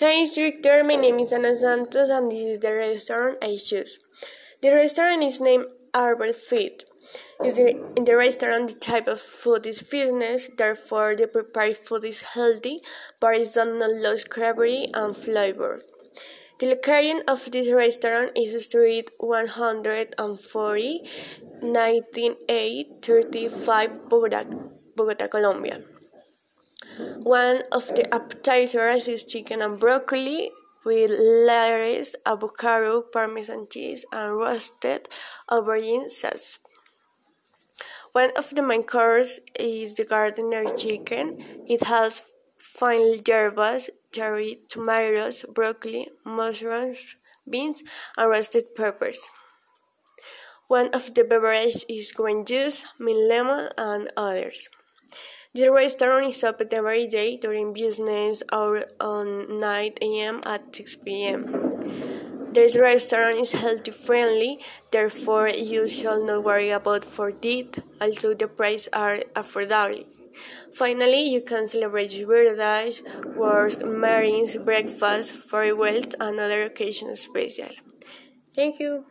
Thanks, Victor. My name is Ana Santos, and this is the restaurant I choose. The restaurant is named Arbor Feed. In the restaurant, the type of food is fitness, therefore, the prepared food is healthy, but it does not lose gravity and flavor. The location of this restaurant is Street 140, 19835, Bogota, Bogota, Colombia. One of the appetizers is chicken and broccoli with lettuce, avocado, parmesan cheese, and roasted aubergine sauce. One of the main courses is the gardener chicken. It has fine herbs, cherry tomatoes, broccoli, mushrooms, beans, and roasted peppers. One of the beverages is green juice, mint lemon, and others. The restaurant is open every day during business hours on 9 a.m. at 6 p.m. This restaurant is healthy friendly, therefore you should not worry about for food. Also, the prices are affordable. Finally, you can celebrate birthdays, wars, marriages, breakfast, farewells, and other occasions special. Thank you.